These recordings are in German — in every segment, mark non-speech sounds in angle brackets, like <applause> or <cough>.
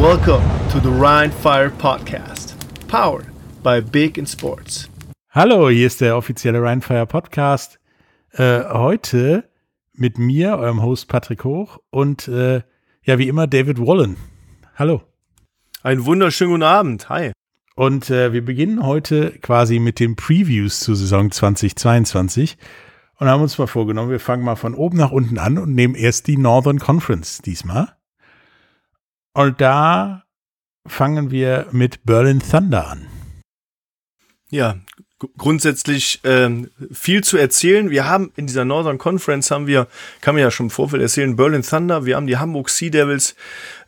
Welcome to the Rhine Fire Podcast, powered by Big in Sports. Hallo, hier ist der offizielle Rhine Fire Podcast. Äh, heute mit mir, eurem Host Patrick Hoch und äh, ja, wie immer David Wallen. Hallo. Einen wunderschönen guten Abend. Hi. Und äh, wir beginnen heute quasi mit den Previews zur Saison 2022 und haben uns mal vorgenommen, wir fangen mal von oben nach unten an und nehmen erst die Northern Conference diesmal. Und da fangen wir mit Berlin Thunder an. Ja, grundsätzlich ähm, viel zu erzählen. Wir haben in dieser Northern Conference haben wir, kann man ja schon im Vorfeld erzählen, Berlin Thunder, wir haben die Hamburg Sea Devils,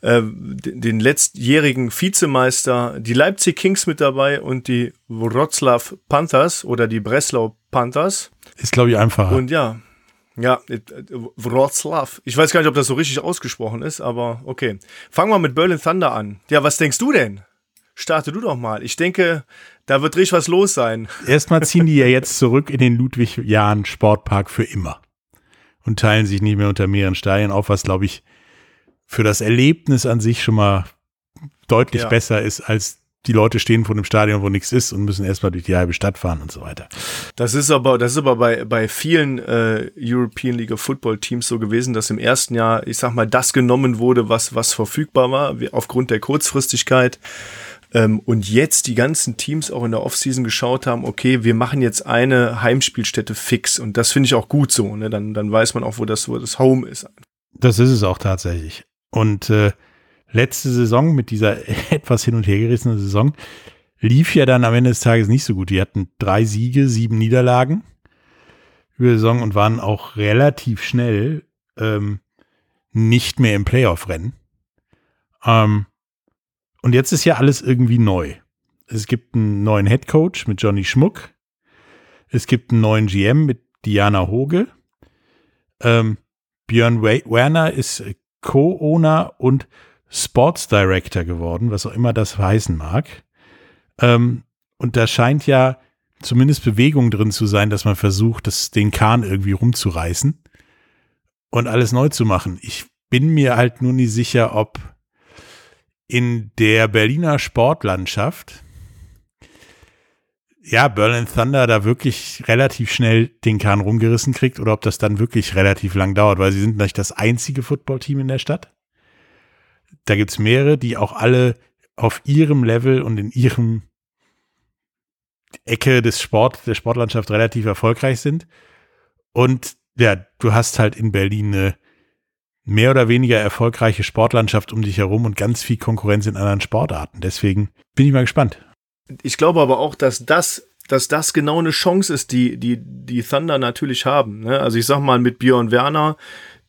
äh, den letztjährigen Vizemeister, die Leipzig Kings mit dabei und die Wroclaw Panthers oder die Breslau Panthers. Ist, glaube ich, einfacher. Und ja, ja, äh, Wroclaw. Ich weiß gar nicht, ob das so richtig ausgesprochen ist, aber okay. Fangen wir mit Berlin Thunder an. Ja, was denkst du denn? Starte du doch mal. Ich denke, da wird richtig was los sein. <laughs> Erstmal ziehen die ja jetzt zurück in den Ludwig-Jahn Sportpark für immer. Und teilen sich nicht mehr unter mehreren Stadien auf, was, glaube ich, für das Erlebnis an sich schon mal deutlich ja. besser ist als die Leute stehen vor dem Stadion, wo nichts ist und müssen erstmal durch die halbe Stadt fahren und so weiter. Das ist aber, das ist aber bei, bei vielen äh, European League of Football Teams so gewesen, dass im ersten Jahr, ich sag mal, das genommen wurde, was, was verfügbar war, aufgrund der Kurzfristigkeit. Ähm, und jetzt die ganzen Teams auch in der Offseason geschaut haben, okay, wir machen jetzt eine Heimspielstätte fix. Und das finde ich auch gut so. Ne? Dann, dann weiß man auch, wo das, wo das Home ist. Das ist es auch tatsächlich. Und äh, letzte Saison mit dieser <laughs> etwas hin und her gerissenen Saison lief ja dann am Ende des Tages nicht so gut. Die hatten drei Siege, sieben Niederlagen über die Saison und waren auch relativ schnell ähm, nicht mehr im Playoff-Rennen. Ähm, und jetzt ist ja alles irgendwie neu. Es gibt einen neuen Head Coach mit Johnny Schmuck. Es gibt einen neuen GM mit Diana Hoge. Ähm, Björn Werner ist Co-Owner und Sports Director geworden, was auch immer das heißen mag. Ähm, und da scheint ja zumindest Bewegung drin zu sein, dass man versucht, das, den Kahn irgendwie rumzureißen und alles neu zu machen. Ich bin mir halt nur nicht sicher, ob in der Berliner Sportlandschaft ja, Berlin Thunder da wirklich relativ schnell den Kahn rumgerissen kriegt oder ob das dann wirklich relativ lang dauert, weil sie sind nicht das einzige Footballteam in der Stadt. Da gibt es mehrere, die auch alle auf ihrem Level und in ihrem Ecke des Sport, der Sportlandschaft relativ erfolgreich sind. Und ja, du hast halt in Berlin eine mehr oder weniger erfolgreiche Sportlandschaft um dich herum und ganz viel Konkurrenz in anderen Sportarten. Deswegen bin ich mal gespannt. Ich glaube aber auch, dass das, dass das genau eine Chance ist, die, die, die Thunder natürlich haben. Ne? Also ich sag mal, mit Björn Werner,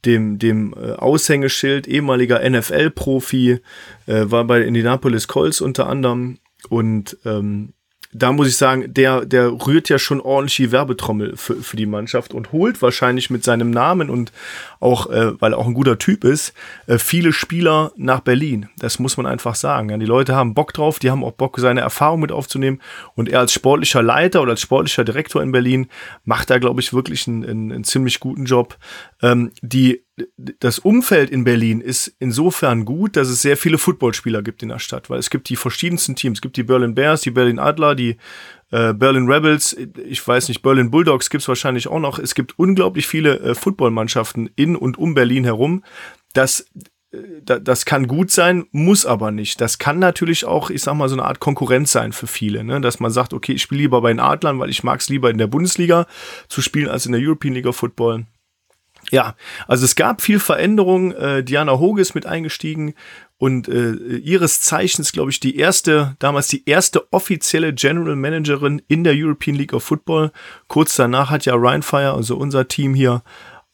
dem, dem äh, Aushängeschild, ehemaliger NFL-Profi, äh, war bei Indianapolis Colts unter anderem. Und ähm, da muss ich sagen, der, der rührt ja schon ordentlich die Werbetrommel für, für die Mannschaft und holt wahrscheinlich mit seinem Namen und auch, äh, weil er auch ein guter Typ ist, äh, viele Spieler nach Berlin. Das muss man einfach sagen. Ja, die Leute haben Bock drauf, die haben auch Bock, seine Erfahrung mit aufzunehmen. Und er als sportlicher Leiter oder als sportlicher Direktor in Berlin macht da, glaube ich, wirklich einen, einen, einen ziemlich guten Job. Ähm, die das Umfeld in Berlin ist insofern gut, dass es sehr viele Footballspieler gibt in der Stadt, weil es gibt die verschiedensten Teams. Es gibt die Berlin Bears, die Berlin Adler, die äh, Berlin Rebels, ich weiß nicht, Berlin Bulldogs gibt es wahrscheinlich auch noch. Es gibt unglaublich viele äh, Footballmannschaften in und um Berlin herum. Das äh, das kann gut sein, muss aber nicht. Das kann natürlich auch, ich sag mal, so eine Art Konkurrenz sein für viele, ne? dass man sagt, okay, ich spiele lieber bei den Adlern, weil ich mag es lieber in der Bundesliga zu spielen als in der European League Football. Ja, also es gab viel Veränderung. Äh, Diana Hoge ist mit eingestiegen und äh, ihres Zeichens, glaube ich, die erste, damals die erste offizielle General Managerin in der European League of Football. Kurz danach hat ja Ryan Fire, also unser Team hier,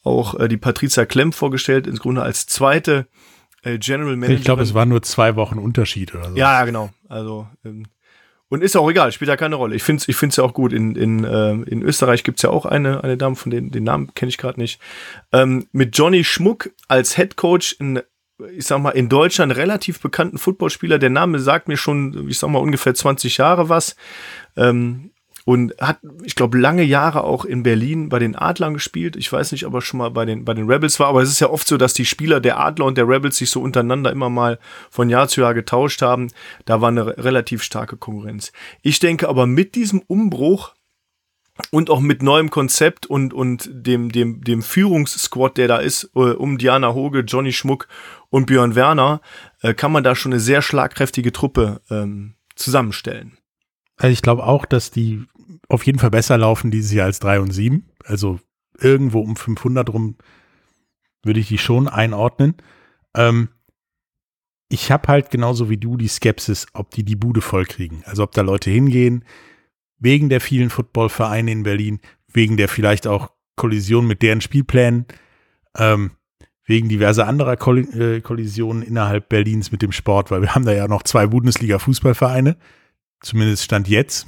auch äh, die Patricia Klemm vorgestellt, ins Grunde als zweite äh, General Managerin. Ich glaube, es waren nur zwei Wochen Unterschied oder so. Ja, genau. Also ähm, und ist auch egal, spielt ja keine Rolle. Ich finde es ich find's ja auch gut. In, in, äh, in Österreich gibt's ja auch eine, eine Dame, von denen den Namen kenne ich gerade nicht. Ähm, mit Johnny Schmuck als Head Coach in, ich sag mal, in Deutschland relativ bekannten Footballspieler. Der Name sagt mir schon, ich sag mal, ungefähr 20 Jahre was. Ähm, und hat, ich glaube, lange Jahre auch in Berlin bei den Adlern gespielt. Ich weiß nicht, ob er schon mal bei den, bei den Rebels war, aber es ist ja oft so, dass die Spieler der Adler und der Rebels sich so untereinander immer mal von Jahr zu Jahr getauscht haben. Da war eine relativ starke Konkurrenz. Ich denke aber mit diesem Umbruch und auch mit neuem Konzept und, und dem, dem, dem Führungssquad, der da ist, äh, um Diana Hoge, Johnny Schmuck und Björn Werner, äh, kann man da schon eine sehr schlagkräftige Truppe ähm, zusammenstellen. Also ich glaube auch, dass die auf jeden Fall besser laufen dieses Jahr als 3 und 7. Also irgendwo um 500 rum würde ich die schon einordnen. Ähm, ich habe halt genauso wie du die Skepsis, ob die die Bude voll kriegen. Also ob da Leute hingehen, wegen der vielen Footballvereine in Berlin, wegen der vielleicht auch Kollision mit deren Spielplänen, ähm, wegen diverser anderer Koll äh, Kollisionen innerhalb Berlins mit dem Sport, weil wir haben da ja noch zwei Bundesliga-Fußballvereine, zumindest Stand jetzt.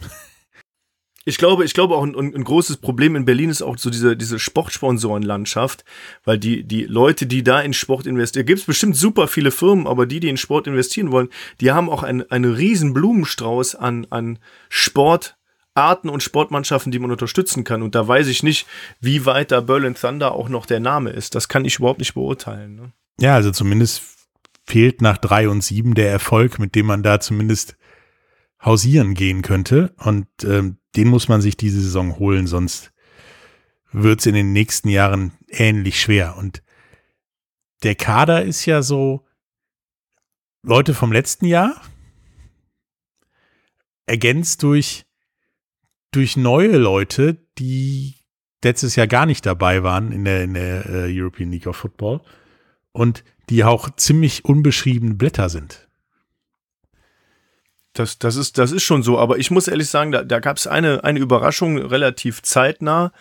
Ich glaube, ich glaube auch ein, ein, großes Problem in Berlin ist auch so diese, diese Sportsponsorenlandschaft, weil die, die Leute, die da in Sport investieren, gibt es bestimmt super viele Firmen, aber die, die in Sport investieren wollen, die haben auch einen, riesen Blumenstrauß an, an Sportarten und Sportmannschaften, die man unterstützen kann. Und da weiß ich nicht, wie weit da Berlin Thunder auch noch der Name ist. Das kann ich überhaupt nicht beurteilen. Ne? Ja, also zumindest fehlt nach drei und sieben der Erfolg, mit dem man da zumindest hausieren gehen könnte. Und ähm, den muss man sich diese Saison holen, sonst wird es in den nächsten Jahren ähnlich schwer. Und der Kader ist ja so Leute vom letzten Jahr, ergänzt durch, durch neue Leute, die letztes Jahr gar nicht dabei waren in der, in der äh, European League of Football und die auch ziemlich unbeschriebene Blätter sind. Das, das, ist, das ist schon so, aber ich muss ehrlich sagen, da, da gab es eine, eine Überraschung relativ zeitnah,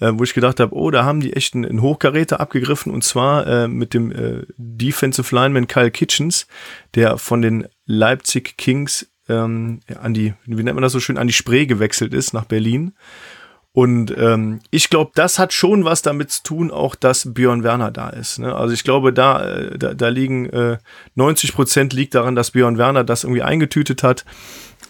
äh, wo ich gedacht habe, oh, da haben die echt einen Hochkaräter abgegriffen und zwar äh, mit dem äh, Defensive Lineman Kyle Kitchens, der von den Leipzig Kings ähm, an die, wie nennt man das so schön, an die Spree gewechselt ist nach Berlin und ähm, ich glaube, das hat schon was damit zu tun, auch dass Björn Werner da ist. Ne? Also ich glaube, da, äh, da, da liegen äh, 90 Prozent liegt daran, dass Björn Werner das irgendwie eingetütet hat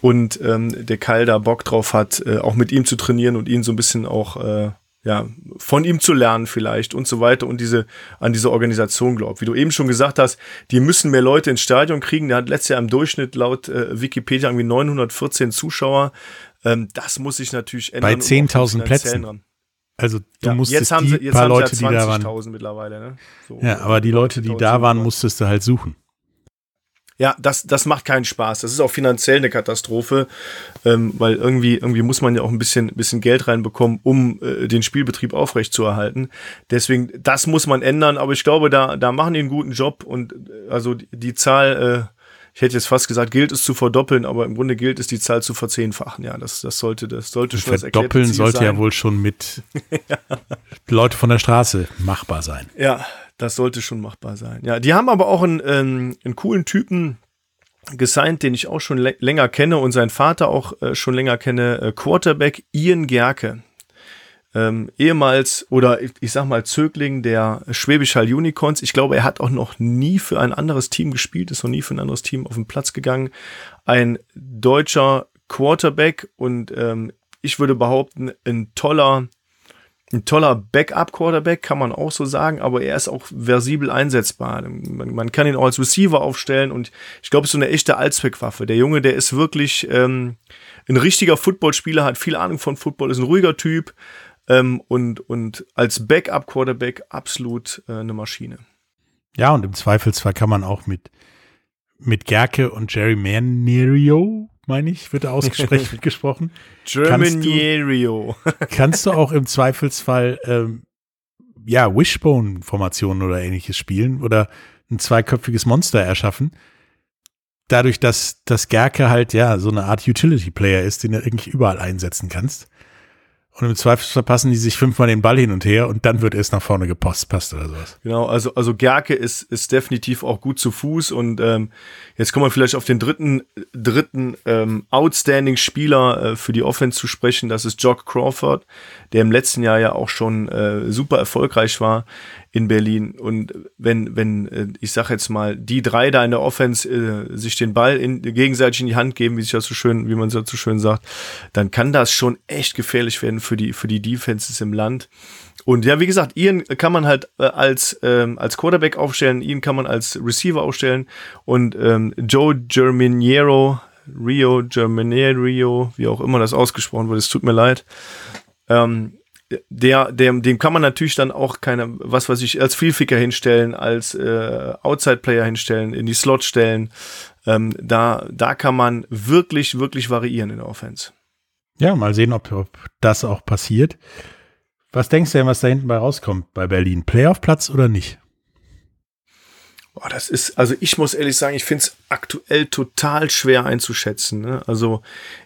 und ähm, der Keil da Bock drauf hat, äh, auch mit ihm zu trainieren und ihn so ein bisschen auch äh, ja, von ihm zu lernen vielleicht und so weiter und diese, an diese Organisation glaubt. Wie du eben schon gesagt hast, die müssen mehr Leute ins Stadion kriegen. Der hat letztes Jahr im Durchschnitt laut äh, Wikipedia irgendwie 914 Zuschauer. Ähm, das muss sich natürlich ändern. Bei 10.000 Plätzen. Dran. Also du ja, musstest jetzt haben die sie, jetzt paar haben Leute, ja die da waren. mittlerweile, ne? So, ja, aber die Leute, die da waren, musstest du halt suchen. Ja, das, das macht keinen Spaß. Das ist auch finanziell eine Katastrophe, ähm, weil irgendwie, irgendwie muss man ja auch ein bisschen, bisschen Geld reinbekommen, um äh, den Spielbetrieb aufrechtzuerhalten. Deswegen, das muss man ändern, aber ich glaube, da, da machen die einen guten Job und äh, also die, die Zahl, äh, ich hätte jetzt fast gesagt, gilt es zu verdoppeln, aber im Grunde gilt es, die Zahl zu verzehnfachen. Ja, das, das sollte, das sollte schon das Verdoppeln sollte sein. ja wohl schon mit <laughs> ja. Leute von der Straße machbar sein. Ja, das sollte schon machbar sein. Ja, die haben aber auch einen, ähm, einen coolen Typen gesigned, den ich auch schon länger kenne und seinen Vater auch äh, schon länger kenne, äh, Quarterback Ian Gerke ähm, ehemals oder ich, ich sag mal Zögling der Schwäbisch Hall Unicorns. Ich glaube, er hat auch noch nie für ein anderes Team gespielt, ist noch nie für ein anderes Team auf den Platz gegangen. Ein deutscher Quarterback und ähm, ich würde behaupten, ein toller, ein toller Backup-Quarterback, kann man auch so sagen, aber er ist auch versibel einsetzbar. Man, man kann ihn auch als Receiver aufstellen und ich glaube, es ist so eine echte Allzweckwaffe. Der Junge, der ist wirklich ähm, ein richtiger Footballspieler, hat viel Ahnung von Football, ist ein ruhiger Typ, ähm, und, und als Backup-Quarterback absolut äh, eine Maschine. Ja, und im Zweifelsfall kann man auch mit, mit Gerke und Jerry Manierio, meine ich, wird ausgesprochen. <laughs> Germanierio. Kannst, <laughs> kannst du auch im Zweifelsfall ähm, ja, Wishbone-Formationen oder ähnliches spielen oder ein zweiköpfiges Monster erschaffen. Dadurch, dass, dass Gerke halt ja so eine Art Utility-Player ist, den du eigentlich überall einsetzen kannst. Und im Zweifel verpassen die sich fünfmal den Ball hin und her und dann wird erst nach vorne gepost, passt oder sowas. Genau, also, also Gerke ist, ist definitiv auch gut zu Fuß und ähm, jetzt kommen wir vielleicht auf den dritten, dritten ähm, Outstanding-Spieler äh, für die Offense zu sprechen. Das ist Jock Crawford, der im letzten Jahr ja auch schon äh, super erfolgreich war. In Berlin. Und wenn, wenn, äh, ich sag jetzt mal, die drei da in der Offense äh, sich den Ball in, gegenseitig in die Hand geben, wie sich das so schön, wie man so schön sagt, dann kann das schon echt gefährlich werden für die, für die Defenses im Land. Und ja, wie gesagt, Ian kann man halt äh, als, ähm, als Quarterback aufstellen, ihn kann man als Receiver aufstellen und ähm, Joe Germiniero, Rio, Germiniero, wie auch immer das ausgesprochen wurde, es tut mir leid, ähm, der, dem, dem kann man natürlich dann auch keine, was weiß ich, als Vielficker hinstellen, als äh, Outside-Player hinstellen, in die Slot stellen. Ähm, da, da kann man wirklich, wirklich variieren in der Offense. Ja, mal sehen, ob, ob das auch passiert. Was denkst du denn, was da hinten bei rauskommt bei Berlin? Playoff-Platz oder nicht? Boah, das ist, also ich muss ehrlich sagen, ich finde es aktuell total schwer einzuschätzen. Ne? Also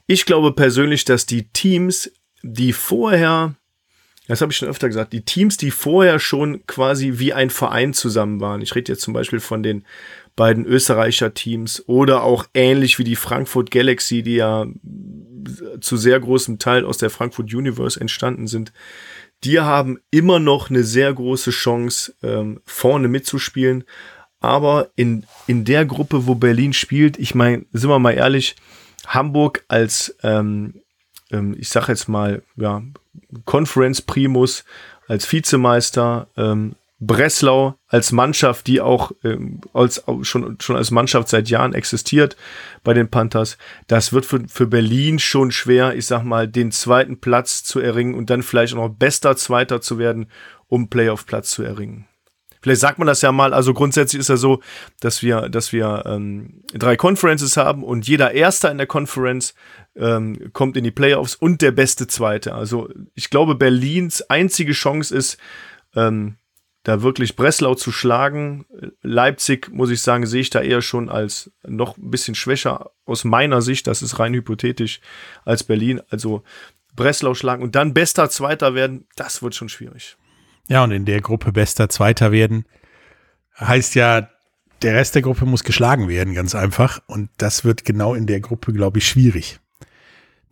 ich glaube persönlich, dass die Teams, die vorher das habe ich schon öfter gesagt. Die Teams, die vorher schon quasi wie ein Verein zusammen waren. Ich rede jetzt zum Beispiel von den beiden Österreicher Teams oder auch ähnlich wie die Frankfurt Galaxy, die ja zu sehr großem Teil aus der Frankfurt Universe entstanden sind. Die haben immer noch eine sehr große Chance, ähm, vorne mitzuspielen. Aber in, in der Gruppe, wo Berlin spielt, ich meine, sind wir mal ehrlich, Hamburg als, ähm, ähm, ich sag jetzt mal, ja, Conference Primus als Vizemeister, ähm, Breslau als Mannschaft, die auch ähm, als, schon, schon als Mannschaft seit Jahren existiert bei den Panthers. Das wird für, für Berlin schon schwer, ich sag mal, den zweiten Platz zu erringen und dann vielleicht auch noch bester Zweiter zu werden, um Playoff-Platz zu erringen. Vielleicht sagt man das ja mal, also grundsätzlich ist ja so, dass wir, dass wir ähm, drei Conferences haben und jeder Erster in der Conference ähm, kommt in die Playoffs und der beste Zweite. Also ich glaube, Berlins einzige Chance ist, ähm, da wirklich Breslau zu schlagen. Leipzig, muss ich sagen, sehe ich da eher schon als noch ein bisschen schwächer aus meiner Sicht, das ist rein hypothetisch, als Berlin. Also Breslau schlagen und dann bester Zweiter werden, das wird schon schwierig. Ja, und in der Gruppe bester Zweiter werden, heißt ja, der Rest der Gruppe muss geschlagen werden, ganz einfach. Und das wird genau in der Gruppe, glaube ich, schwierig.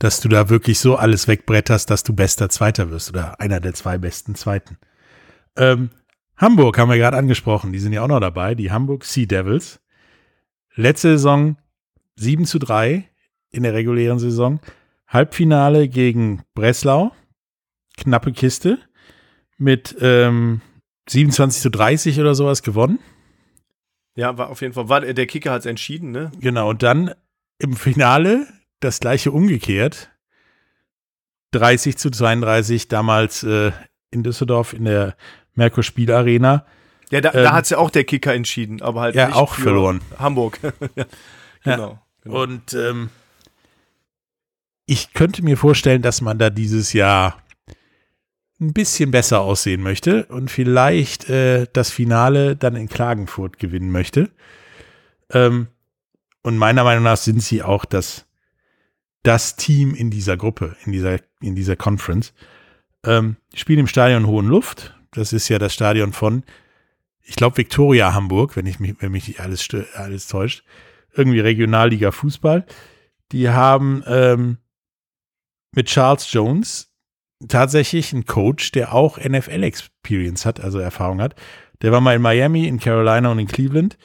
Dass du da wirklich so alles wegbretterst, dass du bester Zweiter wirst oder einer der zwei besten Zweiten. Ähm, Hamburg haben wir gerade angesprochen, die sind ja auch noch dabei, die Hamburg Sea Devils. Letzte Saison 7 zu 3 in der regulären Saison. Halbfinale gegen Breslau. Knappe Kiste mit ähm, 27 zu 30 oder sowas gewonnen. Ja, war auf jeden Fall, war, der Kicker hat es entschieden, ne? Genau, und dann im Finale das gleiche umgekehrt. 30 zu 32 damals äh, in Düsseldorf in der Merkur Spielarena. Ja, da, ähm, da hat es ja auch der Kicker entschieden, aber halt ja auch verloren. Hamburg. <laughs> ja, genau, genau, Und ähm, ich könnte mir vorstellen, dass man da dieses Jahr ein bisschen besser aussehen möchte und vielleicht äh, das Finale dann in Klagenfurt gewinnen möchte. Ähm, und meiner Meinung nach sind sie auch das, das Team in dieser Gruppe, in dieser, in dieser Conference. Ähm, spielen im Stadion Hohen Luft. Das ist ja das Stadion von, ich glaube, Viktoria Hamburg, wenn ich mich, wenn mich nicht alles, alles täuscht. Irgendwie Regionalliga Fußball. Die haben ähm, mit Charles Jones tatsächlich ein Coach, der auch NFL-Experience hat, also Erfahrung hat. Der war mal in Miami, in Carolina und in Cleveland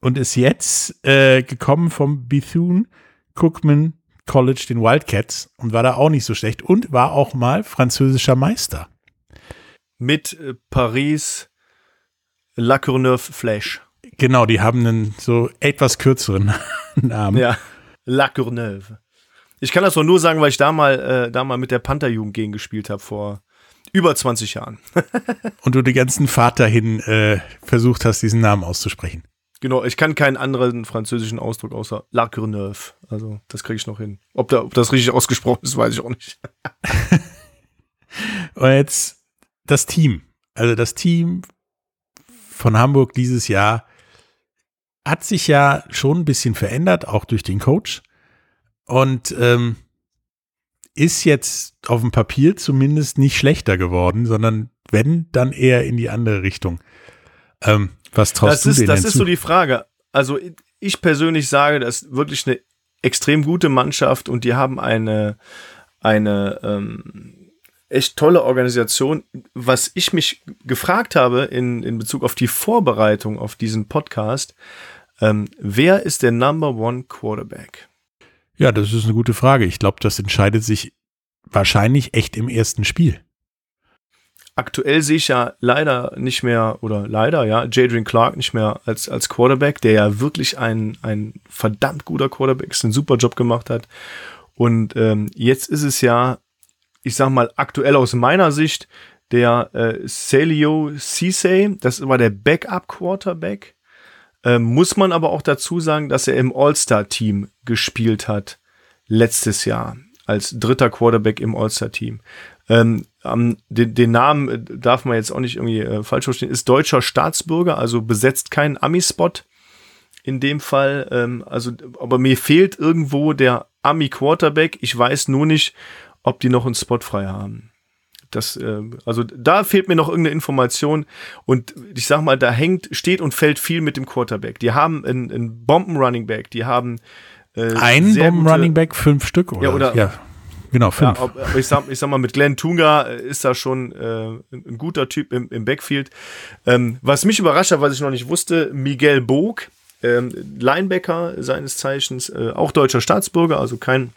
und ist jetzt äh, gekommen vom Bethune Cookman College, den Wildcats, und war da auch nicht so schlecht und war auch mal französischer Meister. Mit äh, Paris La Courneuve Flash. Genau, die haben einen so etwas kürzeren <laughs> Namen. Ja, La Courneuve. Ich kann das nur sagen, weil ich da mal, äh, da mal mit der Pantherjugend gegen gespielt habe vor über 20 Jahren. <laughs> Und du die ganzen Fahrt dahin äh, versucht hast, diesen Namen auszusprechen. Genau, ich kann keinen anderen französischen Ausdruck außer La Courneuve. Also, das kriege ich noch hin. Ob, da, ob das richtig ausgesprochen ist, weiß ich auch nicht. <laughs> Und jetzt das Team. Also das Team von Hamburg dieses Jahr hat sich ja schon ein bisschen verändert, auch durch den Coach. Und ähm, ist jetzt auf dem Papier zumindest nicht schlechter geworden, sondern wenn, dann eher in die andere Richtung. Ähm, was traust das du ist, denen Das zu? ist so die Frage. Also ich persönlich sage, das ist wirklich eine extrem gute Mannschaft und die haben eine, eine ähm, echt tolle Organisation. Was ich mich gefragt habe in, in Bezug auf die Vorbereitung auf diesen Podcast, ähm, wer ist der Number One Quarterback? Ja, das ist eine gute Frage. Ich glaube, das entscheidet sich wahrscheinlich echt im ersten Spiel. Aktuell sehe ich ja leider nicht mehr, oder leider, ja, Jadrian Clark nicht mehr als, als Quarterback, der ja wirklich ein, ein verdammt guter Quarterback ist, einen super Job gemacht hat. Und ähm, jetzt ist es ja, ich sag mal, aktuell aus meiner Sicht, der äh, Celio Cisse, das war der Backup-Quarterback. Ähm, muss man aber auch dazu sagen, dass er im All-Star-Team gespielt hat letztes Jahr als dritter Quarterback im All-Star-Team. Ähm, den, den, Namen äh, darf man jetzt auch nicht irgendwie äh, falsch verstehen, ist deutscher Staatsbürger, also besetzt keinen Ami-Spot in dem Fall. Ähm, also, aber mir fehlt irgendwo der Ami-Quarterback. Ich weiß nur nicht, ob die noch einen Spot frei haben. Das, äh, also da fehlt mir noch irgendeine Information und ich sag mal, da hängt, steht und fällt viel mit dem Quarterback. Die haben einen, einen Bomben-Running Back, die haben äh, ein Bomben-Running Back, fünf Stück, oder? Ja, oder ja. Genau, fünf. Ja, ob, ich, sag, ich sag mal, mit Glenn Tunga äh, ist da schon äh, ein guter Typ im, im Backfield. Ähm, was mich überrascht hat, was ich noch nicht wusste, Miguel Bog, ähm, Linebacker seines Zeichens, äh, auch deutscher Staatsbürger, also kein,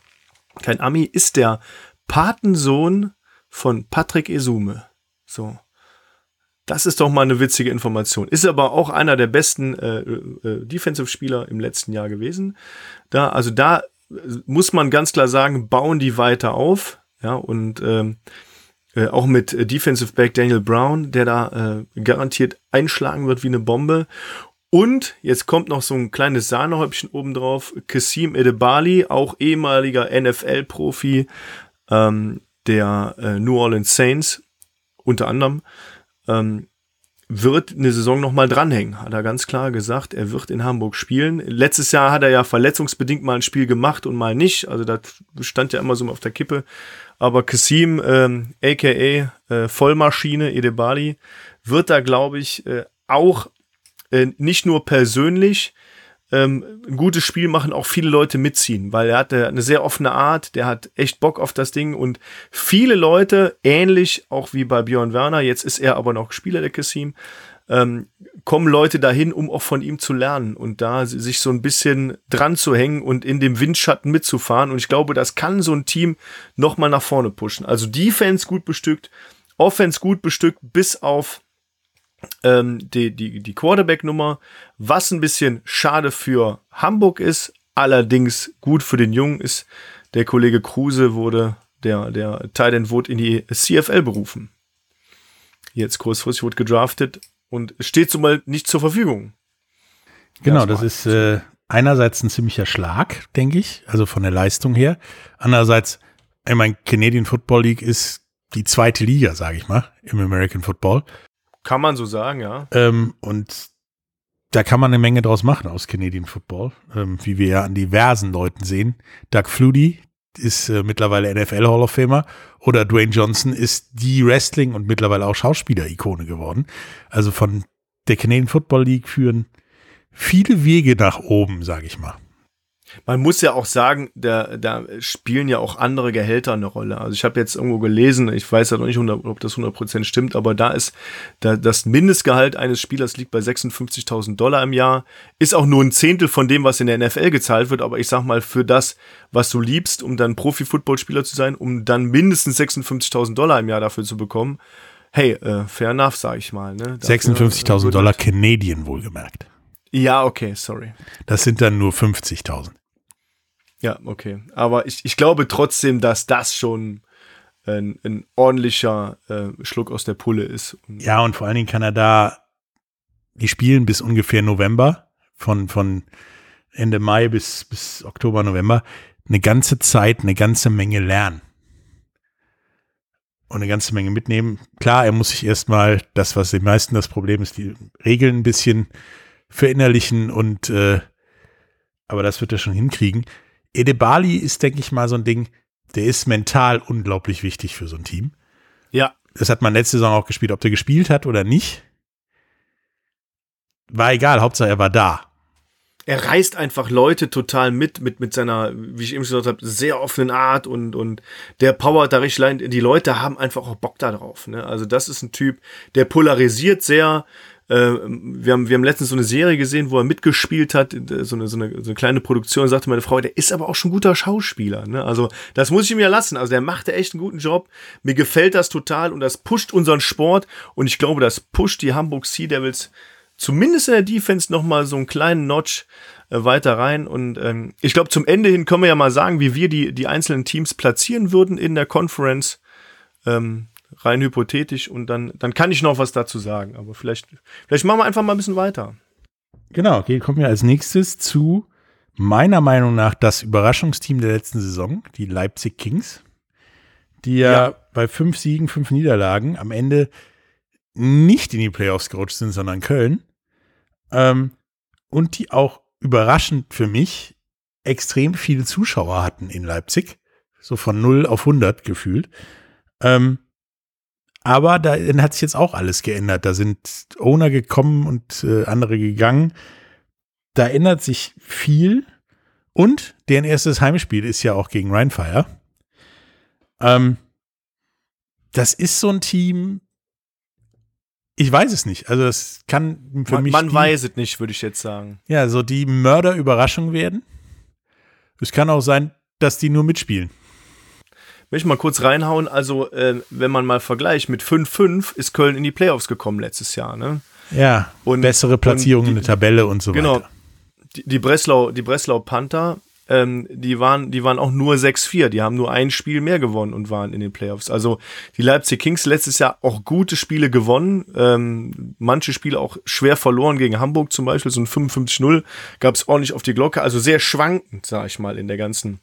kein Ami, ist der Patensohn von Patrick Esume. So. Das ist doch mal eine witzige Information. Ist aber auch einer der besten äh, äh, Defensive-Spieler im letzten Jahr gewesen. Da, also da muss man ganz klar sagen, bauen die weiter auf. Ja, und ähm, äh, auch mit Defensive Back Daniel Brown, der da äh, garantiert einschlagen wird wie eine Bombe. Und jetzt kommt noch so ein kleines Sahnehäubchen obendrauf. Kasim Edebali, auch ehemaliger NFL-Profi ähm, der äh, New Orleans Saints, unter anderem. Ähm, wird eine Saison nochmal dranhängen, hat er ganz klar gesagt. Er wird in Hamburg spielen. Letztes Jahr hat er ja verletzungsbedingt mal ein Spiel gemacht und mal nicht. Also das stand ja immer so auf der Kippe. Aber Kasim, ähm, aka äh, Vollmaschine Edebali, wird da, glaube ich, äh, auch äh, nicht nur persönlich ähm, ein gutes Spiel machen, auch viele Leute mitziehen, weil er hat eine sehr offene Art, der hat echt Bock auf das Ding und viele Leute, ähnlich auch wie bei Björn Werner, jetzt ist er aber noch Spieler der Kassim, ähm, kommen Leute dahin, um auch von ihm zu lernen und da sich so ein bisschen dran zu hängen und in dem Windschatten mitzufahren. Und ich glaube, das kann so ein Team nochmal nach vorne pushen. Also Defense gut bestückt, Offense gut bestückt, bis auf ähm, die, die, die Quarterback-Nummer, was ein bisschen schade für Hamburg ist, allerdings gut für den Jungen ist, der Kollege Kruse wurde, der, der Titan wurde in die CFL berufen. Jetzt kurzfristig wurde gedraftet und steht so mal nicht zur Verfügung. Genau, das ist äh, einerseits ein ziemlicher Schlag, denke ich, also von der Leistung her. Andererseits, ich meine, Canadian Football League ist die zweite Liga, sage ich mal, im American Football. Kann man so sagen, ja. Ähm, und da kann man eine Menge draus machen aus Canadian Football, ähm, wie wir ja an diversen Leuten sehen. Doug Flutie ist äh, mittlerweile NFL Hall of Famer oder Dwayne Johnson ist die Wrestling und mittlerweile auch Schauspieler-Ikone geworden. Also von der Canadian Football League führen viele Wege nach oben, sage ich mal. Man muss ja auch sagen, da, da spielen ja auch andere Gehälter eine Rolle. Also ich habe jetzt irgendwo gelesen, ich weiß ja noch nicht, ob das 100% stimmt, aber da ist da, das Mindestgehalt eines Spielers liegt bei 56.000 Dollar im Jahr. Ist auch nur ein Zehntel von dem, was in der NFL gezahlt wird, aber ich sag mal, für das, was du liebst, um dann Profi-Footballspieler zu sein, um dann mindestens 56.000 Dollar im Jahr dafür zu bekommen, hey, äh, fair enough, sag ich mal. Ne? 56.000 Dollar Canadian wohlgemerkt. Ja, okay, sorry. Das sind dann nur 50.000. Ja, okay. Aber ich, ich glaube trotzdem, dass das schon ein, ein ordentlicher äh, Schluck aus der Pulle ist. Ja, und vor allen Dingen kann er da, die spielen bis ungefähr November, von, von Ende Mai bis, bis Oktober, November, eine ganze Zeit, eine ganze Menge lernen. Und eine ganze Menge mitnehmen. Klar, er muss sich erstmal das, was den meisten das Problem ist, die Regeln ein bisschen verinnerlichen und äh, aber das wird er schon hinkriegen. Edebali ist, denke ich mal, so ein Ding, der ist mental unglaublich wichtig für so ein Team. Ja. Das hat man letzte Saison auch gespielt. Ob der gespielt hat oder nicht, war egal. Hauptsache er war da. er reißt einfach Leute total mit, mit, mit seiner, wie ich eben schon gesagt habe, sehr offenen Art und, und der powert da richtig rein. Die Leute haben einfach auch Bock da drauf. Ne? Also das ist ein Typ, der polarisiert sehr. Äh, wir, haben, wir haben letztens so eine Serie gesehen, wo er mitgespielt hat, so eine, so eine, so eine kleine Produktion, sagte meine Frau, der ist aber auch schon guter Schauspieler. Ne? Also das muss ich ihm ja lassen. Also der macht echt einen guten Job. Mir gefällt das total und das pusht unseren Sport und ich glaube, das pusht die Hamburg Sea Devils zumindest in der Defense noch mal so einen kleinen Notch äh, weiter rein. Und ähm, ich glaube, zum Ende hin können wir ja mal sagen, wie wir die, die einzelnen Teams platzieren würden in der Conference. Ähm, rein hypothetisch. Und dann, dann kann ich noch was dazu sagen. Aber vielleicht, vielleicht machen wir einfach mal ein bisschen weiter. Genau, okay, kommen wir als nächstes zu meiner Meinung nach das Überraschungsteam der letzten Saison, die Leipzig Kings, die ja, ja. bei fünf Siegen, fünf Niederlagen am Ende nicht in die Playoffs gerutscht sind, sondern Köln. Ähm, und die auch überraschend für mich extrem viele Zuschauer hatten in Leipzig. So von 0 auf 100 gefühlt. Ähm, aber da hat sich jetzt auch alles geändert. Da sind Owner gekommen und äh, andere gegangen. Da ändert sich viel. Und deren erstes Heimspiel ist ja auch gegen Rheinfire. Ähm, das ist so ein Team, ich weiß es nicht. Also das kann für man, mich. Man die, weiß es nicht, würde ich jetzt sagen. Ja, so die Mörderüberraschung werden. Es kann auch sein, dass die nur mitspielen. Will ich mal kurz reinhauen. Also, äh, wenn man mal vergleicht, mit 5-5 ist Köln in die Playoffs gekommen letztes Jahr, ne? Ja, und bessere Platzierungen in der Tabelle und so genau, weiter. Genau. Die, die, Breslau, die Breslau Panther ähm, die, waren, die waren auch nur 6-4. Die haben nur ein Spiel mehr gewonnen und waren in den Playoffs. Also die Leipzig Kings letztes Jahr auch gute Spiele gewonnen. Ähm, manche Spiele auch schwer verloren gegen Hamburg zum Beispiel. So ein 55-0 gab es ordentlich auf die Glocke. Also sehr schwankend, sag ich mal, in der ganzen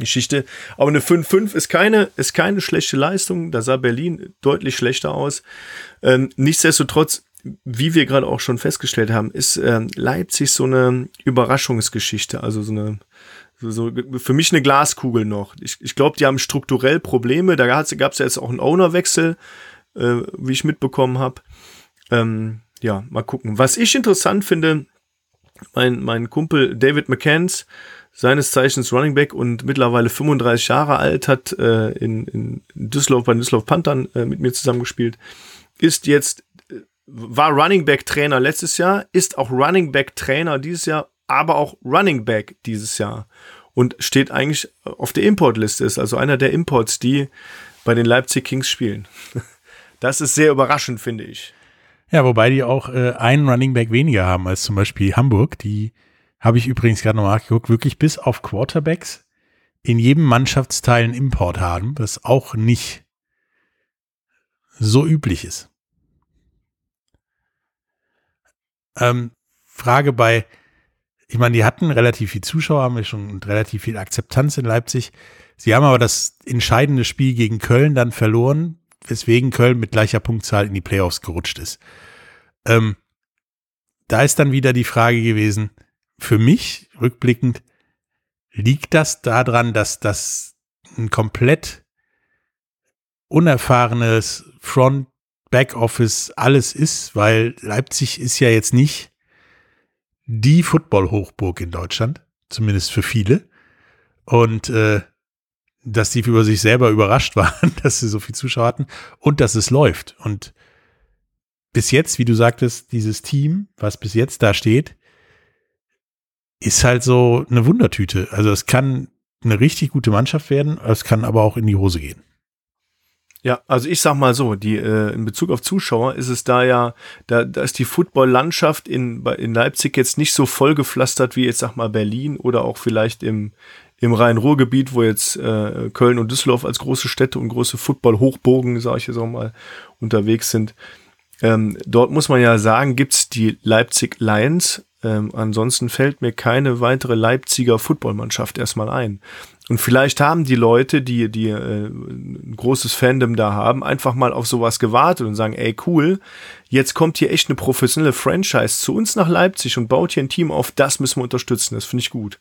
Geschichte. Aber eine 5-5 ist keine, ist keine schlechte Leistung. Da sah Berlin deutlich schlechter aus. Ähm, nichtsdestotrotz wie wir gerade auch schon festgestellt haben, ist ähm, Leipzig so eine Überraschungsgeschichte, also so eine so, so, für mich eine Glaskugel noch. Ich, ich glaube, die haben strukturell Probleme. Da gab es ja jetzt auch einen Ownerwechsel, äh, wie ich mitbekommen habe. Ähm, ja, mal gucken. Was ich interessant finde, mein, mein Kumpel David McCanns, seines Zeichens Running Back und mittlerweile 35 Jahre alt, hat äh, in, in Düsseldorf bei Düsseldorf Panthern äh, mit mir zusammengespielt, ist jetzt, äh, war Running Back Trainer letztes Jahr, ist auch Running Back Trainer dieses Jahr aber auch Running Back dieses Jahr und steht eigentlich auf der Importliste, ist also einer der Imports, die bei den Leipzig Kings spielen. <laughs> Das ist sehr überraschend, finde ich. Ja, wobei die auch äh, einen Running Back weniger haben als zum Beispiel Hamburg. Die habe ich übrigens gerade noch nachgeguckt, wirklich bis auf Quarterbacks in jedem Mannschaftsteil einen Import haben, was auch nicht so üblich ist. Ähm, Frage bei ich meine, die hatten relativ viel Zuschauer, haben wir schon und relativ viel Akzeptanz in Leipzig. Sie haben aber das entscheidende Spiel gegen Köln dann verloren, weswegen Köln mit gleicher Punktzahl in die Playoffs gerutscht ist. Ähm, da ist dann wieder die Frage gewesen, für mich rückblickend, liegt das daran, dass das ein komplett unerfahrenes Front, Backoffice alles ist, weil Leipzig ist ja jetzt nicht die Football-Hochburg in Deutschland, zumindest für viele. Und äh, dass die über sich selber überrascht <laughs> waren, dass sie so viel Zuschauer hatten und dass es läuft. Und bis jetzt, wie du sagtest, dieses Team, was bis jetzt da steht, ist halt so eine Wundertüte. Also es kann eine richtig gute Mannschaft werden, es kann aber auch in die Hose gehen. Ja, also ich sag mal so, die äh, in Bezug auf Zuschauer ist es da ja, da, da ist die Football-Landschaft in, in Leipzig jetzt nicht so vollgepflastert wie jetzt sag mal Berlin oder auch vielleicht im, im Rhein-Ruhr-Gebiet, wo jetzt äh, Köln und Düsseldorf als große Städte und große Football-Hochburgen, sage ich jetzt auch mal, unterwegs sind. Ähm, dort muss man ja sagen, gibt's die Leipzig Lions. Ähm, ansonsten fällt mir keine weitere Leipziger Footballmannschaft erstmal ein. Und vielleicht haben die Leute, die, die äh, ein großes Fandom da haben, einfach mal auf sowas gewartet und sagen, ey cool, jetzt kommt hier echt eine professionelle Franchise zu uns nach Leipzig und baut hier ein Team auf, das müssen wir unterstützen, das finde ich gut.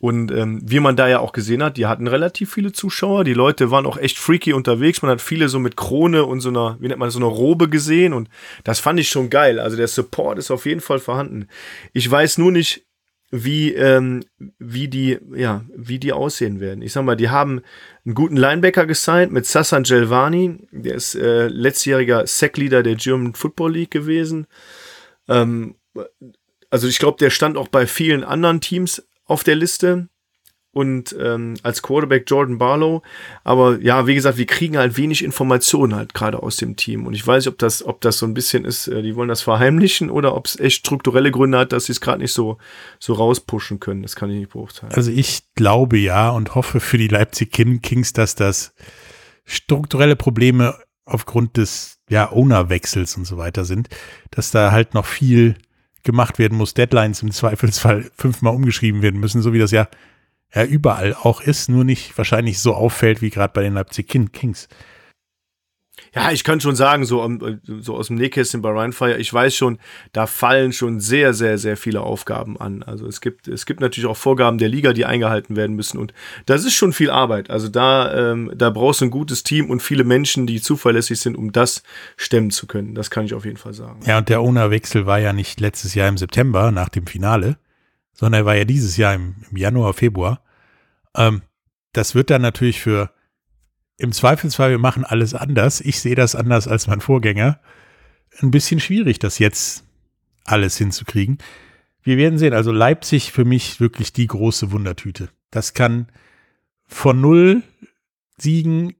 Und ähm, wie man da ja auch gesehen hat, die hatten relativ viele Zuschauer. Die Leute waren auch echt freaky unterwegs. Man hat viele so mit Krone und so einer, wie nennt man das, so einer Robe gesehen. Und das fand ich schon geil. Also der Support ist auf jeden Fall vorhanden. Ich weiß nur nicht, wie, ähm, wie die, ja, wie die aussehen werden. Ich sag mal, die haben einen guten Linebacker gesigned mit Sassan Gelvani. Der ist äh, letztjähriger Sackleader der German Football League gewesen. Ähm, also ich glaube, der stand auch bei vielen anderen Teams auf der Liste und ähm, als Quarterback Jordan Barlow. Aber ja, wie gesagt, wir kriegen halt wenig Informationen halt gerade aus dem Team. Und ich weiß nicht, ob das, ob das so ein bisschen ist, äh, die wollen das verheimlichen oder ob es echt strukturelle Gründe hat, dass sie es gerade nicht so, so rauspushen können. Das kann ich nicht beurteilen. Also ich glaube ja und hoffe für die Leipzig Kings, dass das strukturelle Probleme aufgrund des ja, Ownerwechsels und so weiter sind, dass da halt noch viel gemacht werden muss, Deadlines im Zweifelsfall <laughs> fünfmal umgeschrieben werden müssen, so wie das ja, ja überall auch ist, nur nicht wahrscheinlich so auffällt wie gerade bei den Leipzig Kings. Ja, ich kann schon sagen, so, so aus dem Nähkästchen bei Rheinfire, ich weiß schon, da fallen schon sehr, sehr, sehr viele Aufgaben an. Also es gibt, es gibt natürlich auch Vorgaben der Liga, die eingehalten werden müssen. Und das ist schon viel Arbeit. Also da, ähm, da brauchst du ein gutes Team und viele Menschen, die zuverlässig sind, um das stemmen zu können. Das kann ich auf jeden Fall sagen. Ja, und der Ownerwechsel war ja nicht letztes Jahr im September nach dem Finale, sondern er war ja dieses Jahr im, im Januar, Februar. Ähm, das wird dann natürlich für im Zweifelsfall, wir machen alles anders. Ich sehe das anders als mein Vorgänger. Ein bisschen schwierig, das jetzt alles hinzukriegen. Wir werden sehen. Also Leipzig für mich wirklich die große Wundertüte. Das kann von null Siegen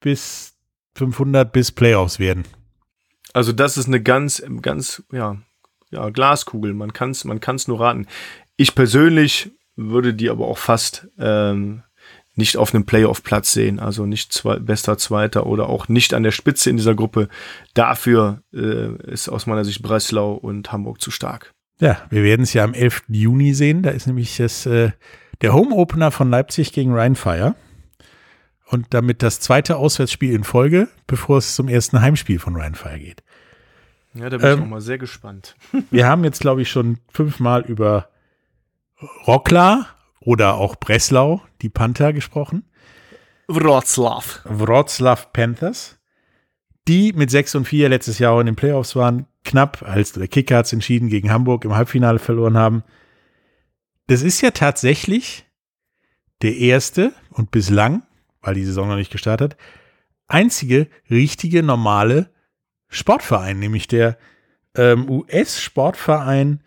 bis 500 bis Playoffs werden. Also das ist eine ganz, ganz, ja, ja Glaskugel. Man kann es man kann's nur raten. Ich persönlich würde die aber auch fast ähm, nicht auf einem Playoff-Platz sehen, also nicht zwei, bester Zweiter oder auch nicht an der Spitze in dieser Gruppe. Dafür äh, ist aus meiner Sicht Breslau und Hamburg zu stark. Ja, wir werden es ja am 11. Juni sehen. Da ist nämlich das, äh, der Home-Opener von Leipzig gegen Rheinfire. Und damit das zweite Auswärtsspiel in Folge, bevor es zum ersten Heimspiel von Rheinfire geht. Ja, da bin ähm, ich auch mal sehr gespannt. wir haben jetzt, glaube ich, schon fünfmal über Rockler oder auch Breslau, die Panther, gesprochen. Wroclaw. Wroclaw Panthers, die mit 6 und 4 letztes Jahr auch in den Playoffs waren, knapp, als der Kicker hat entschieden, gegen Hamburg im Halbfinale verloren haben. Das ist ja tatsächlich der erste und bislang, weil die Saison noch nicht gestartet hat, einzige richtige normale Sportverein, nämlich der ähm, US-Sportverein,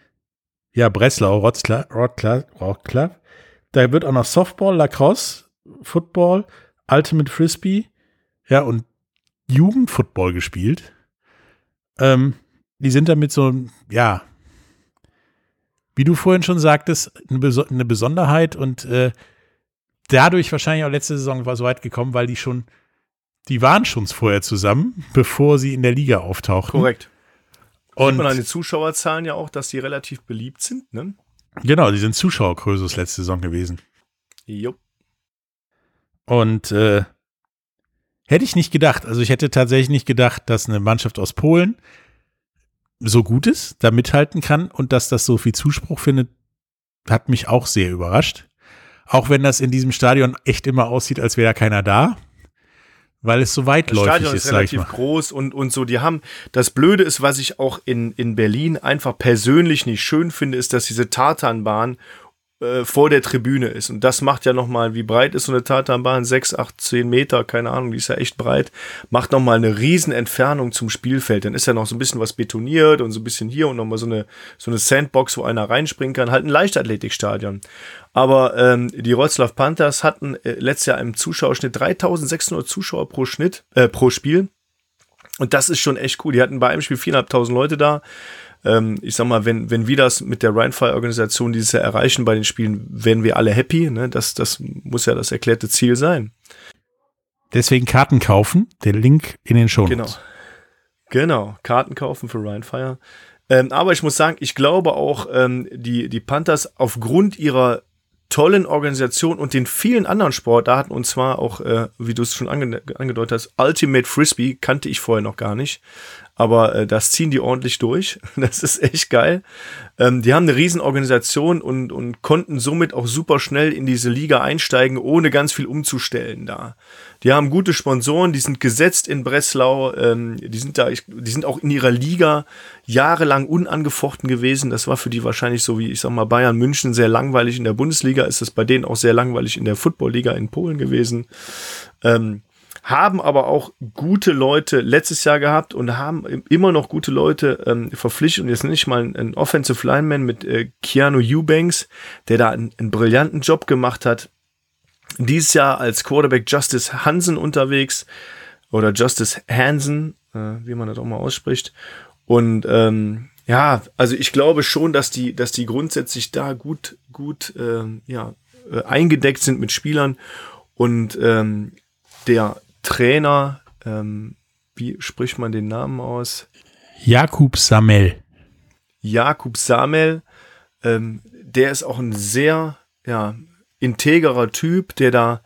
ja, Breslau, Wroclaw, Wroclaw, da wird auch noch Softball, Lacrosse, Football, Ultimate Frisbee, ja, und Jugendfootball gespielt. Ähm, die sind damit so, ja, wie du vorhin schon sagtest, eine, Bes eine Besonderheit und äh, dadurch wahrscheinlich auch letzte Saison war so weit gekommen, weil die schon, die waren schon vorher zusammen, bevor sie in der Liga auftauchten. Korrekt. Und Sieht man an den Zuschauerzahlen ja auch, dass die relativ beliebt sind, ne? Genau, die sind Zuschauergrößes letzte Saison gewesen. Jupp. Und äh, hätte ich nicht gedacht. Also ich hätte tatsächlich nicht gedacht, dass eine Mannschaft aus Polen so gut ist, da mithalten kann und dass das so viel Zuspruch findet, hat mich auch sehr überrascht. Auch wenn das in diesem Stadion echt immer aussieht, als wäre ja keiner da weil es so weitläufig das Stadion ist, ist relativ groß und, und so. Die haben, das Blöde ist, was ich auch in, in Berlin einfach persönlich nicht schön finde, ist, dass diese Tatanbahn äh, vor der Tribüne ist. Und das macht ja nochmal, wie breit ist so eine Tatanbahn? Sechs, acht, zehn Meter, keine Ahnung, die ist ja echt breit. Macht nochmal eine riesen Entfernung zum Spielfeld. Dann ist ja noch so ein bisschen was betoniert und so ein bisschen hier und nochmal so eine, so eine Sandbox, wo einer reinspringen kann. Halt ein Leichtathletikstadion. Aber ähm, die Wroclaw Panthers hatten äh, letztes Jahr im Zuschauerschnitt 3600 Zuschauer pro Schnitt, äh, pro Spiel. Und das ist schon echt cool. Die hatten bei einem Spiel 4.500 Leute da. Ähm, ich sag mal, wenn, wenn wir das mit der Rheinfire-Organisation dieses Jahr erreichen bei den Spielen, werden wir alle happy. Ne? Das, das muss ja das erklärte Ziel sein. Deswegen Karten kaufen. Der Link in den Show Genau. Genau. Karten kaufen für Rheinfire. Ähm, aber ich muss sagen, ich glaube auch, ähm, die, die Panthers aufgrund ihrer tollen Organisation und den vielen anderen Sportarten, und zwar auch, äh, wie du es schon ange angedeutet hast, Ultimate Frisbee kannte ich vorher noch gar nicht. Aber äh, das ziehen die ordentlich durch. <laughs> Das ist echt geil. Ähm, die haben eine riesen Organisation und, und konnten somit auch super schnell in diese Liga einsteigen, ohne ganz viel umzustellen da. Die haben gute Sponsoren, die sind gesetzt in Breslau, ähm, die sind da, die sind auch in ihrer Liga jahrelang unangefochten gewesen. Das war für die wahrscheinlich so wie, ich sag mal, Bayern München sehr langweilig in der Bundesliga, ist das bei denen auch sehr langweilig in der Footballliga in Polen gewesen. Ähm, haben aber auch gute Leute letztes Jahr gehabt und haben immer noch gute Leute ähm, verpflichtet. Und jetzt nenne ich mal einen Offensive Lineman mit äh, Keanu Eubanks, der da einen, einen brillanten Job gemacht hat. Dieses Jahr als Quarterback Justice Hansen unterwegs oder Justice Hansen, äh, wie man das auch mal ausspricht. Und ähm, ja, also ich glaube schon, dass die, dass die grundsätzlich da gut, gut ähm, ja, äh, eingedeckt sind mit Spielern und ähm, der Trainer, ähm, wie spricht man den Namen aus? Jakub Samel. Jakub Samel, ähm, der ist auch ein sehr, ja, integrer Typ, der da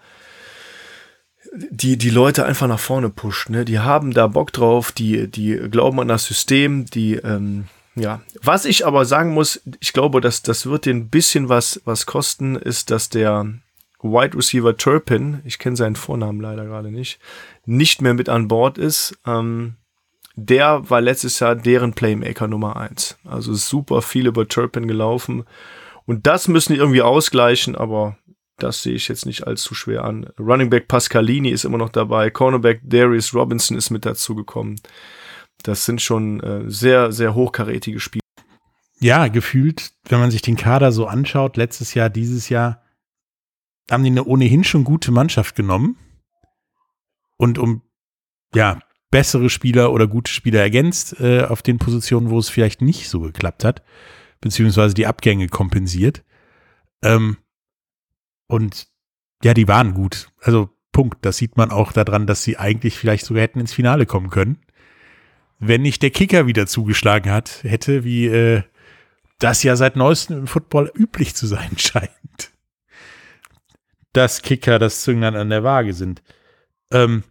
die, die Leute einfach nach vorne pusht. Ne? Die haben da Bock drauf, die, die glauben an das System, die, ähm, ja. Was ich aber sagen muss, ich glaube, dass das wird den ein bisschen was, was kosten, ist, dass der Wide Receiver Turpin, ich kenne seinen Vornamen leider gerade nicht, nicht mehr mit an Bord ist. Ähm, der war letztes Jahr deren Playmaker Nummer eins. Also super viel über Turpin gelaufen. Und das müssen die irgendwie ausgleichen, aber das sehe ich jetzt nicht allzu schwer an. Running Back Pascalini ist immer noch dabei. Cornerback Darius Robinson ist mit dazugekommen. Das sind schon äh, sehr, sehr hochkarätige Spiele. Ja, gefühlt, wenn man sich den Kader so anschaut, letztes Jahr, dieses Jahr, haben die eine ohnehin schon gute Mannschaft genommen und um ja bessere Spieler oder gute Spieler ergänzt äh, auf den Positionen, wo es vielleicht nicht so geklappt hat, beziehungsweise die Abgänge kompensiert. Ähm, und ja, die waren gut. Also Punkt. Das sieht man auch daran, dass sie eigentlich vielleicht sogar hätten ins Finale kommen können. Wenn nicht der Kicker wieder zugeschlagen hat, hätte, wie äh, das ja seit neuestem im Football üblich zu sein <laughs> scheint dass Kicker das Zünglein an der Waage sind. Ähm,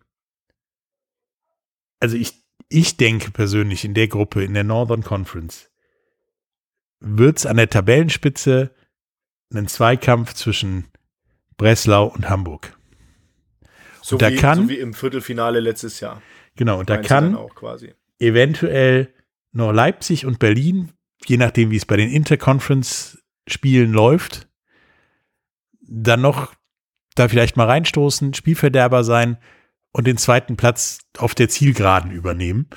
also ich, ich denke persönlich in der Gruppe, in der Northern Conference, wird es an der Tabellenspitze einen Zweikampf zwischen Breslau und Hamburg. So, und da wie, kann, so wie im Viertelfinale letztes Jahr. Genau, und da kann eventuell noch Leipzig und Berlin, je nachdem, wie es bei den Interconference-Spielen läuft, dann noch da vielleicht mal reinstoßen, Spielverderber sein und den zweiten Platz auf der Zielgeraden übernehmen.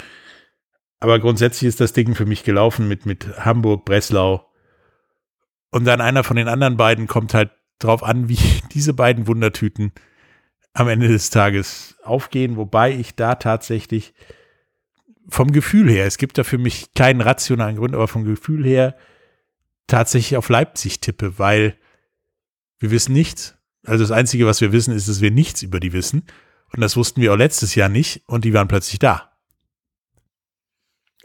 Aber grundsätzlich ist das Ding für mich gelaufen mit, mit Hamburg, Breslau. Und dann einer von den anderen beiden kommt halt drauf an, wie <laughs> diese beiden Wundertüten am Ende des Tages aufgehen, wobei ich da tatsächlich vom Gefühl her, es gibt da für mich keinen rationalen Grund, aber vom Gefühl her tatsächlich auf Leipzig tippe, weil wir wissen nichts. Also das Einzige, was wir wissen, ist, dass wir nichts über die wissen. Und das wussten wir auch letztes Jahr nicht und die waren plötzlich da.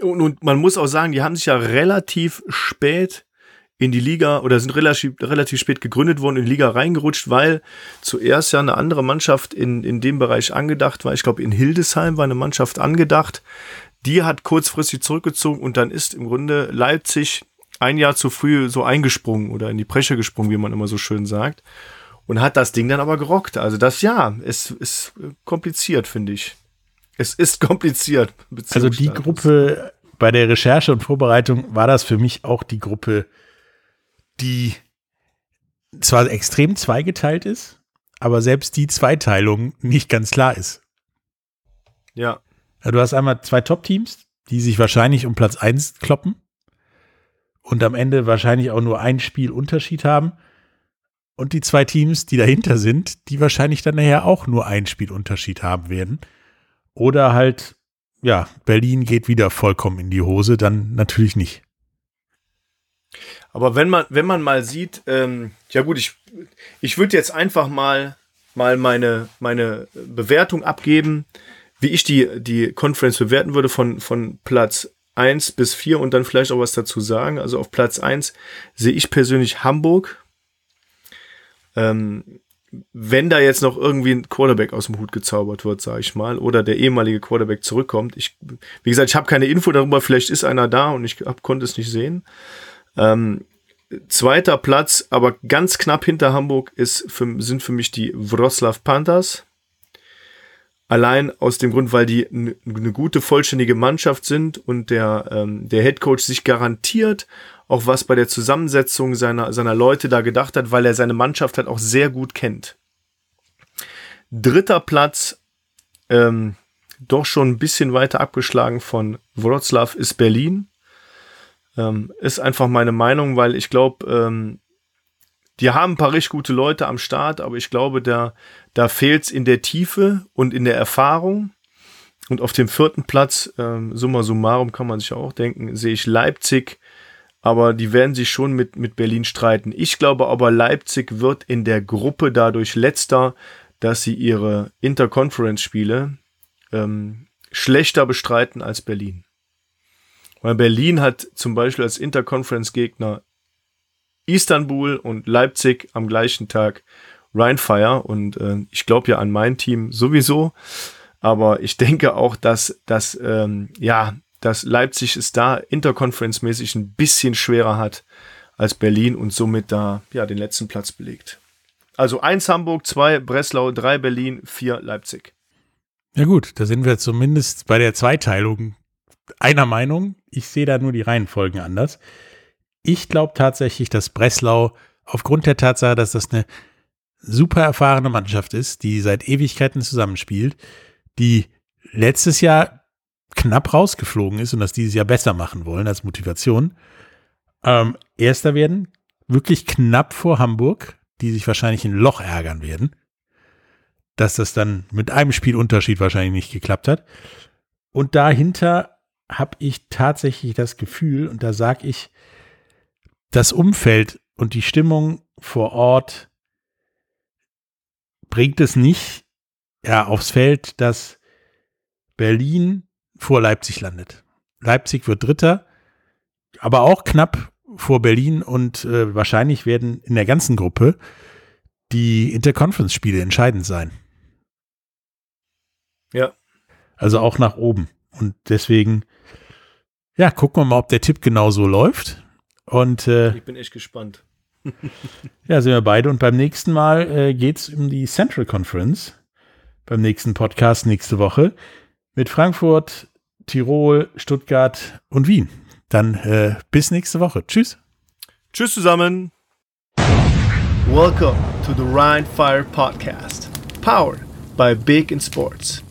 Und, und man muss auch sagen, die haben sich ja relativ spät in die Liga oder sind relativ, relativ spät gegründet worden, in die Liga reingerutscht, weil zuerst ja eine andere Mannschaft in, in dem Bereich angedacht war. Ich glaube, in Hildesheim war eine Mannschaft angedacht. Die hat kurzfristig zurückgezogen und dann ist im Grunde Leipzig ein Jahr zu früh so eingesprungen oder in die Bresche gesprungen, wie man immer so schön sagt und hat das Ding dann aber gerockt. Also das ja, es ist kompliziert, finde ich. Es ist <laughs> kompliziert. Also die Gruppe bei der Recherche und Vorbereitung war das für mich auch die Gruppe, die zwar extrem zweigeteilt ist, aber selbst die Zweiteilung nicht ganz klar ist. Ja. ja du hast einmal zwei Top-Teams, die sich wahrscheinlich um Platz 1 kloppen und am Ende wahrscheinlich auch nur ein Spiel Unterschied haben und die zwei Teams, die dahinter sind, die wahrscheinlich dann nachher auch nur ein Spielunterschied haben werden. Oder halt, ja, Berlin geht wieder vollkommen in die Hose, dann natürlich nicht. Aber wenn man, wenn man mal sieht, ähm, ja gut, ich, ich würde jetzt einfach mal, mal meine, meine Bewertung abgeben, wie ich die, die Conference bewerten würde von, von Platz 1 bis 4 und dann vielleicht auch was dazu sagen. Also auf Platz 1 sehe ich persönlich Hamburg ähm, wenn da jetzt noch irgendwie ein Quarterback aus dem Hut gezaubert wird, sage ich mal, oder der ehemalige Quarterback zurückkommt. Ich, wie gesagt, ich habe keine Info darüber, vielleicht ist einer da und ich hab, konnte es nicht sehen. Ähm, zweiter Platz, aber ganz knapp hinter Hamburg ist für, sind für mich die Wroclaw Panthers. Allein aus dem Grund, weil die eine gute, vollständige Mannschaft sind und der, ähm, der Head Coach sich garantiert auch was bei der Zusammensetzung seiner, seiner Leute da gedacht hat, weil er seine Mannschaft halt auch sehr gut kennt. Dritter Platz, ähm, doch schon ein bisschen weiter abgeschlagen von Wroclaw ist Berlin. Ähm, ist einfach meine Meinung, weil ich glaube, ähm, die haben ein paar richtig gute Leute am Start, aber ich glaube, da, da fehlt es in der Tiefe und in der Erfahrung. Und auf dem vierten Platz, ähm, summa summarum kann man sich auch denken, sehe ich Leipzig, aber die werden sich schon mit, mit Berlin streiten. Ich glaube aber, Leipzig wird in der Gruppe dadurch letzter, dass sie ihre Interconference-Spiele ähm, schlechter bestreiten als Berlin. Weil Berlin hat zum Beispiel als Interconference-Gegner Istanbul und Leipzig am gleichen Tag Rheinfire und äh, ich glaube ja an mein Team sowieso, aber ich denke auch, dass, dass ähm, ja, dass Leipzig es da interconference-mäßig ein bisschen schwerer hat als Berlin und somit da ja den letzten Platz belegt. Also eins Hamburg, zwei Breslau, drei Berlin, vier Leipzig. Ja gut, da sind wir zumindest bei der Zweiteilung einer Meinung. Ich sehe da nur die Reihenfolgen anders. Ich glaube tatsächlich, dass Breslau aufgrund der Tatsache, dass das eine super erfahrene Mannschaft ist, die seit Ewigkeiten zusammenspielt, die letztes Jahr knapp rausgeflogen ist und das dieses Jahr besser machen wollen als Motivation, ähm, Erster werden, wirklich knapp vor Hamburg, die sich wahrscheinlich ein Loch ärgern werden, dass das dann mit einem Spielunterschied wahrscheinlich nicht geklappt hat. Und dahinter habe ich tatsächlich das Gefühl, und da sage ich, das Umfeld und die Stimmung vor Ort bringt es nicht ja, aufs Feld, dass Berlin vor Leipzig landet. Leipzig wird Dritter, aber auch knapp vor Berlin und äh, wahrscheinlich werden in der ganzen Gruppe die Interconference-Spiele entscheidend sein. Ja. Also auch nach oben. Und deswegen, ja, gucken wir mal, ob der Tipp genau so läuft. Und äh, ich bin echt gespannt. <laughs> ja, sind wir beide. Und beim nächsten Mal äh, geht es um die Central Conference. Beim nächsten Podcast nächste Woche mit Frankfurt, Tirol, Stuttgart und Wien. Dann äh, bis nächste Woche. Tschüss. Tschüss zusammen. Welcome to the Rhine Fire Podcast, powered by Big in Sports.